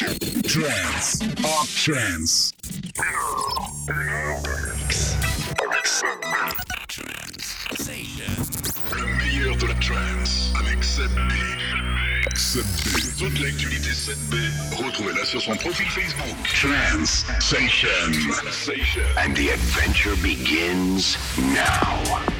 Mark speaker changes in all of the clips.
Speaker 1: Trans. Up Trans.
Speaker 2: Le meilleur de la trance avec Seb B.
Speaker 1: 7B.
Speaker 2: Toute l'actualité Seb B, retrouvez-la sur son profil Facebook.
Speaker 1: Trans Station.
Speaker 3: And the adventure begins now.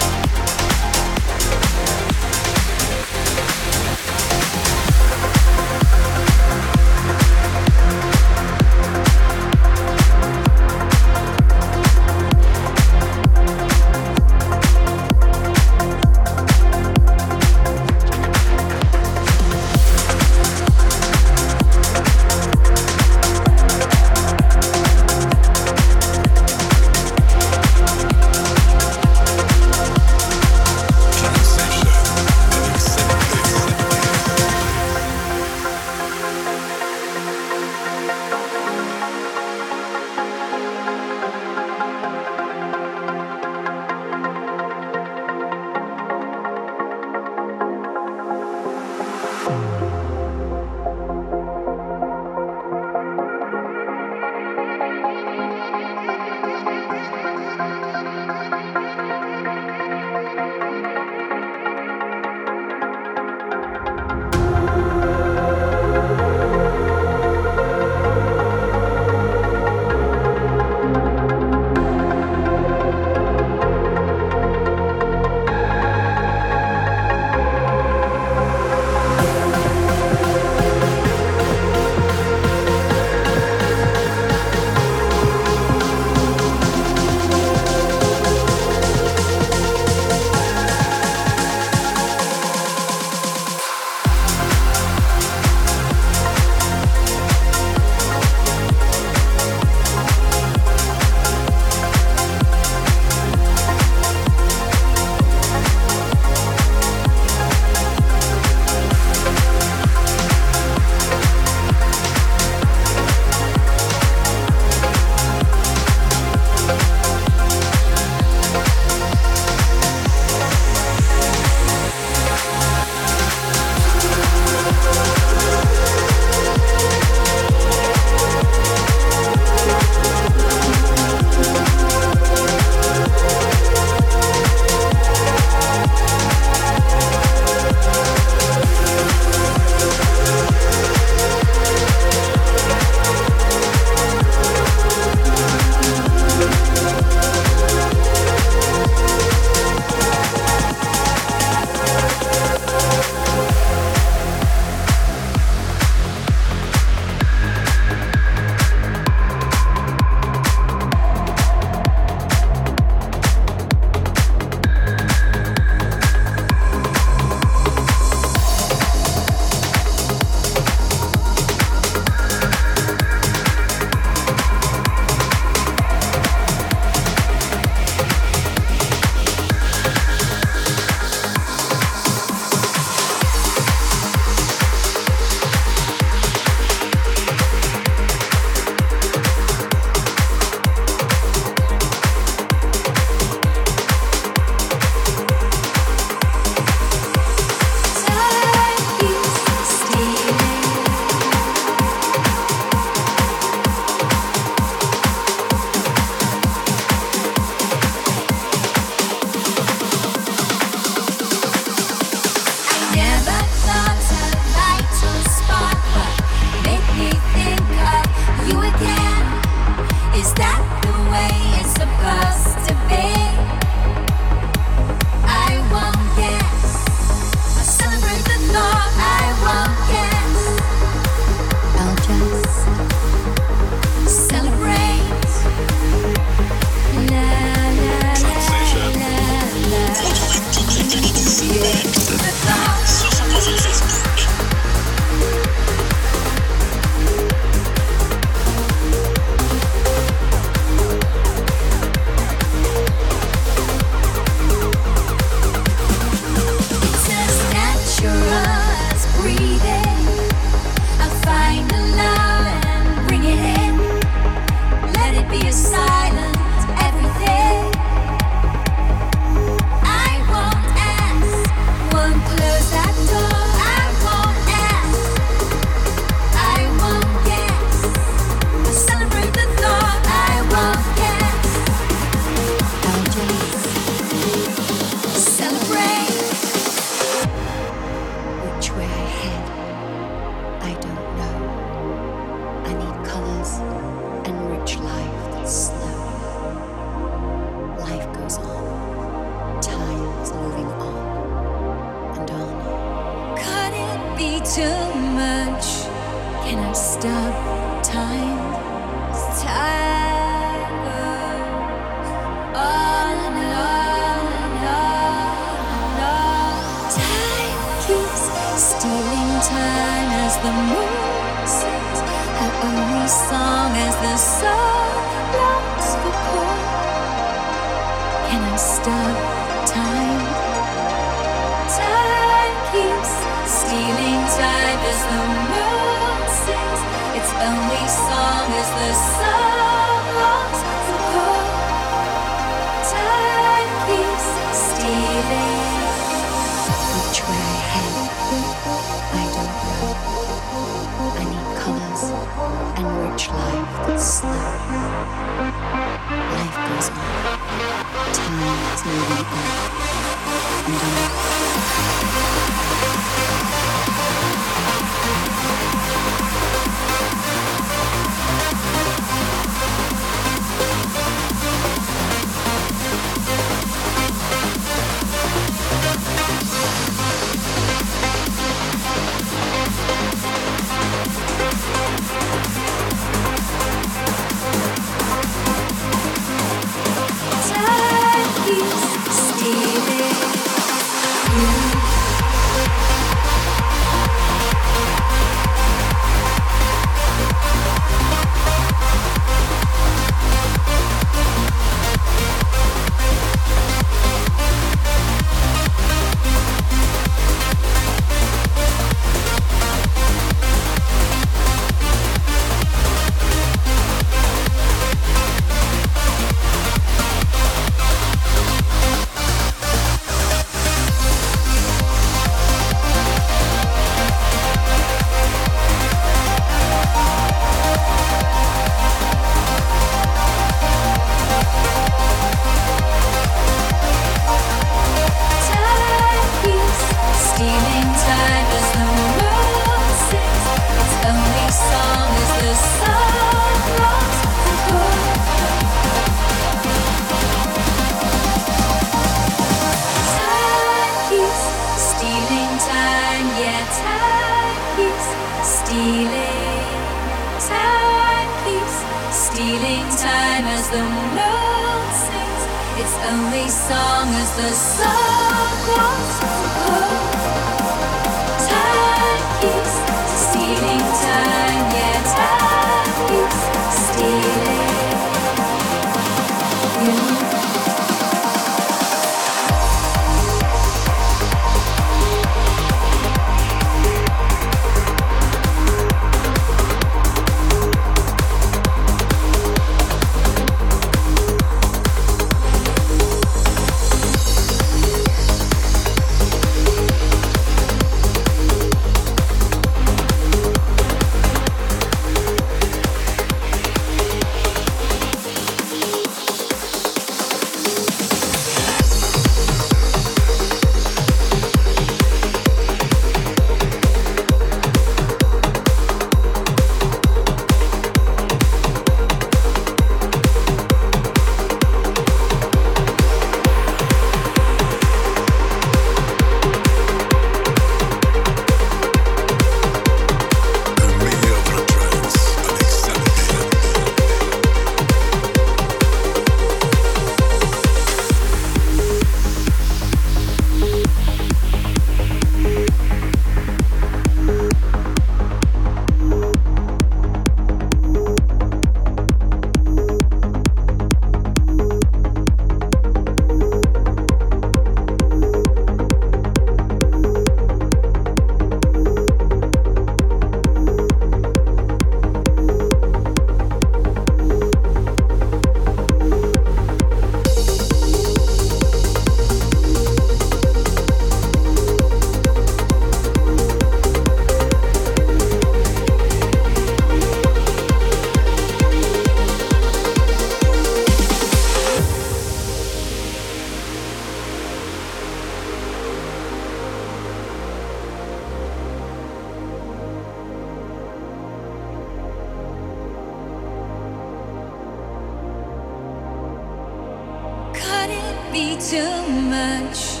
Speaker 4: Be too much.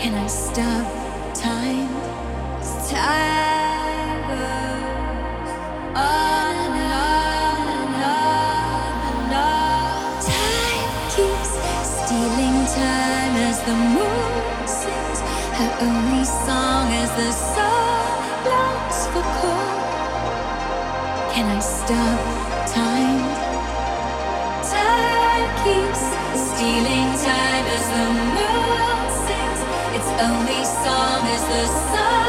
Speaker 4: Can I stop time? time goes on and on and on and on. Time keeps stealing time as the moon sings her only song as the sun longs for cold. Can I stop? Time stealing time as the moon sings. Its only song is the sun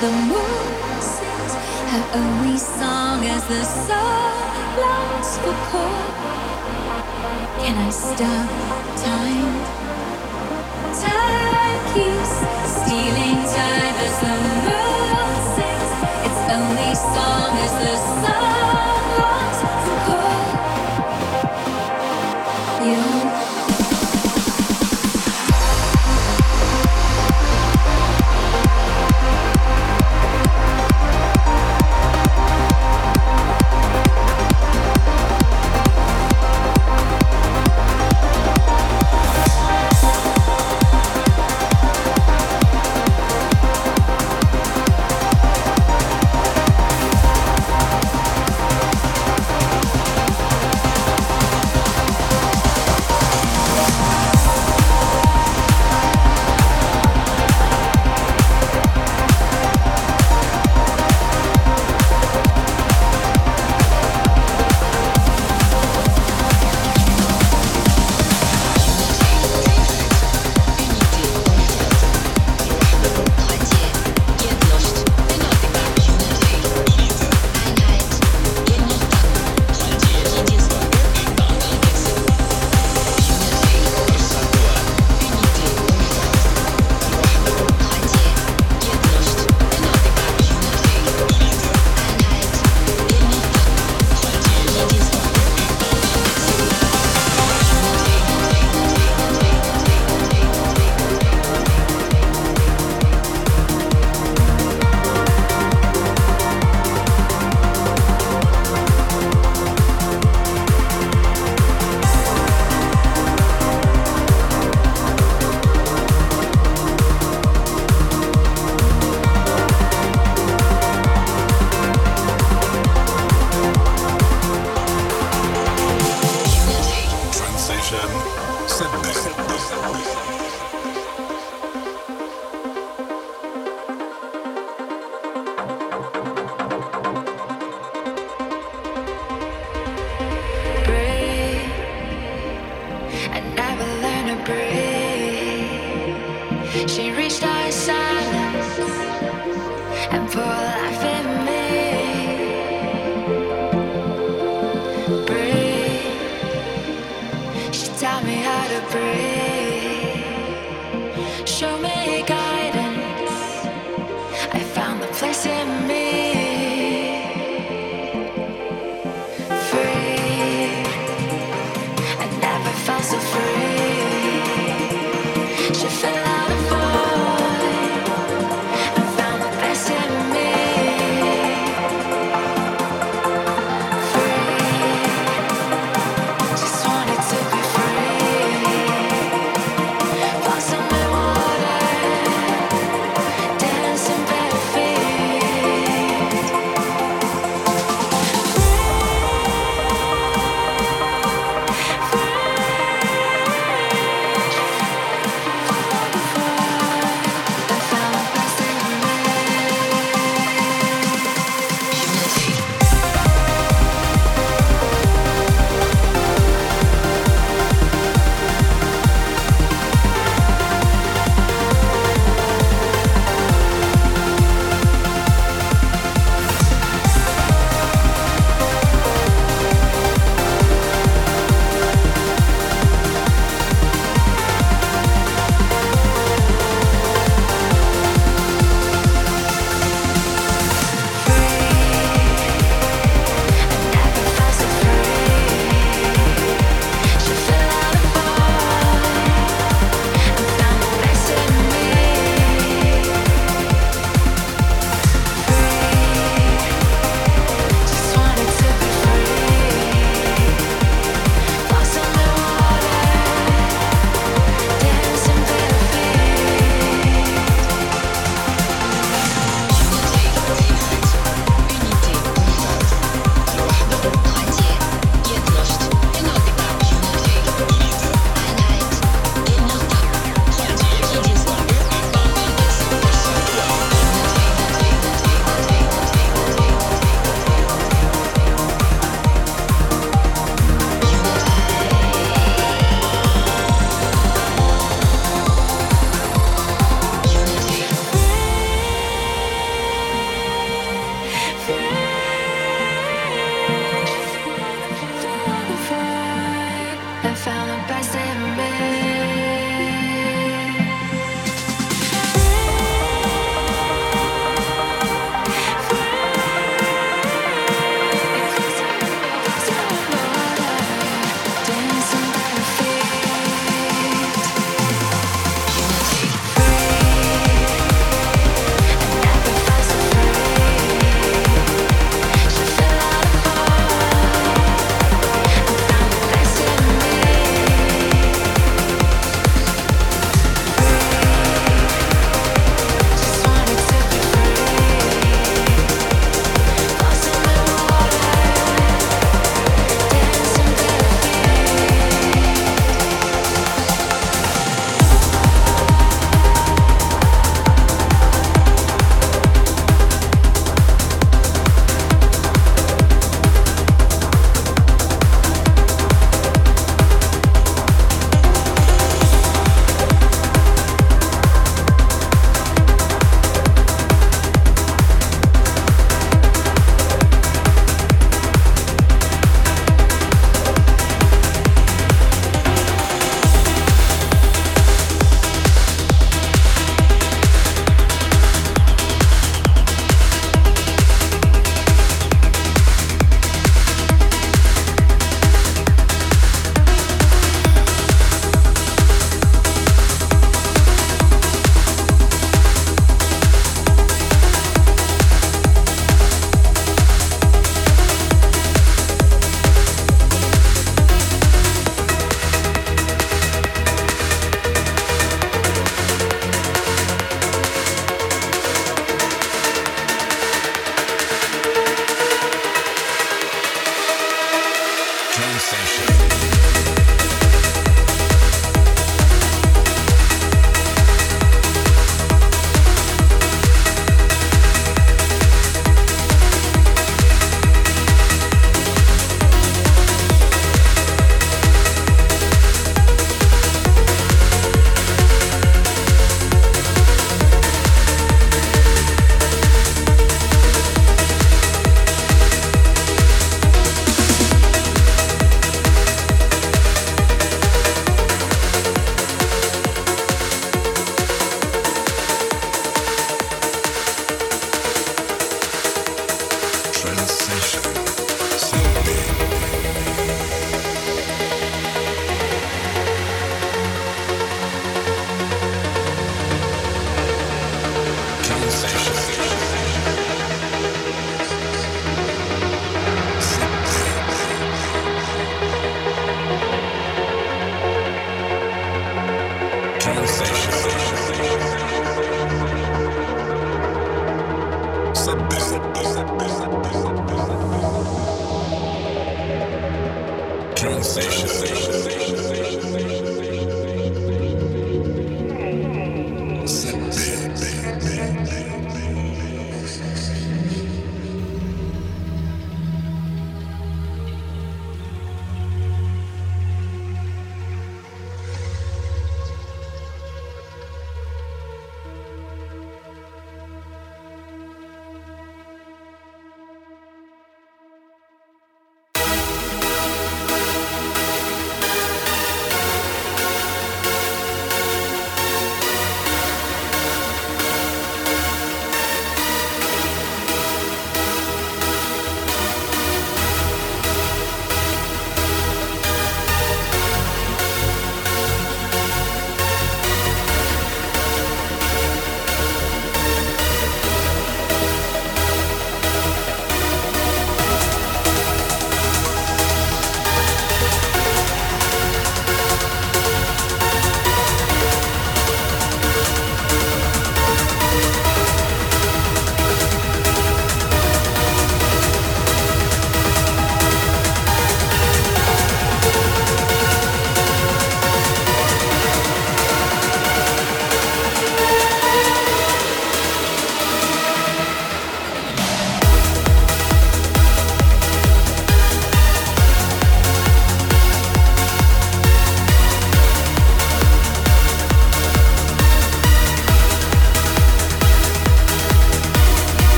Speaker 4: the moon sings her only song as the sun longs for cold. Can I stop time? Time keeps stealing time as the moon sings its only song as the sun